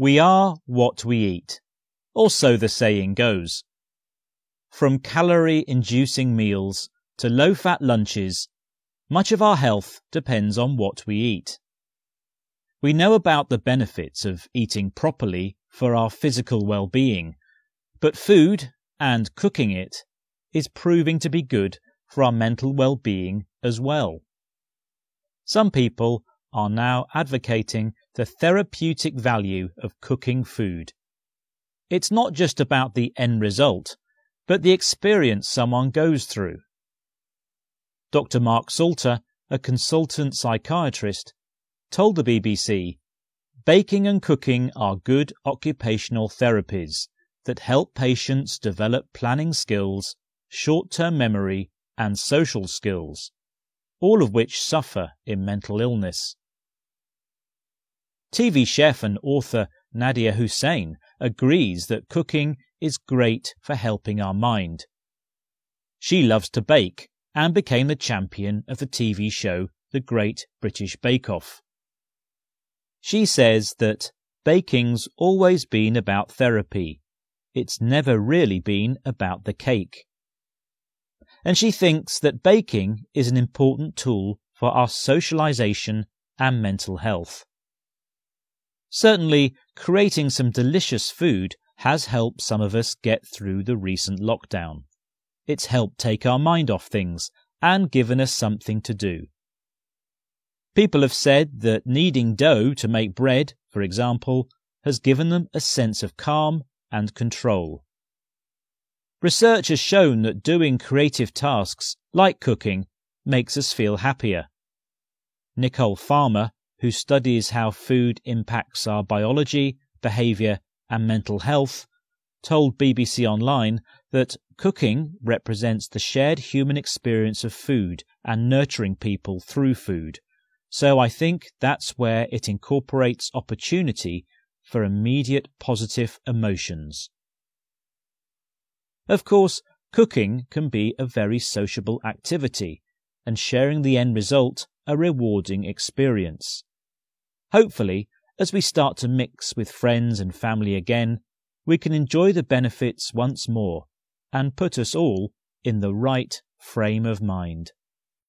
We are what we eat, or so the saying goes. From calorie inducing meals to low fat lunches, much of our health depends on what we eat. We know about the benefits of eating properly for our physical well being, but food, and cooking it, is proving to be good for our mental well being as well. Some people are now advocating the therapeutic value of cooking food. It's not just about the end result, but the experience someone goes through. Dr. Mark Salter, a consultant psychiatrist, told the BBC baking and cooking are good occupational therapies that help patients develop planning skills, short term memory, and social skills, all of which suffer in mental illness. TV chef and author Nadiya Hussain agrees that cooking is great for helping our mind. She loves to bake and became the champion of the TV show The Great British Bake Off. She says that baking's always been about therapy. It's never really been about the cake. And she thinks that baking is an important tool for our socialization and mental health. Certainly, creating some delicious food has helped some of us get through the recent lockdown. It's helped take our mind off things and given us something to do. People have said that kneading dough to make bread, for example, has given them a sense of calm and control. Research has shown that doing creative tasks, like cooking, makes us feel happier. Nicole Farmer who studies how food impacts our biology, behaviour, and mental health, told BBC Online that cooking represents the shared human experience of food and nurturing people through food. So I think that's where it incorporates opportunity for immediate positive emotions. Of course, cooking can be a very sociable activity, and sharing the end result a rewarding experience. Hopefully, as we start to mix with friends and family again, we can enjoy the benefits once more and put us all in the right frame of mind.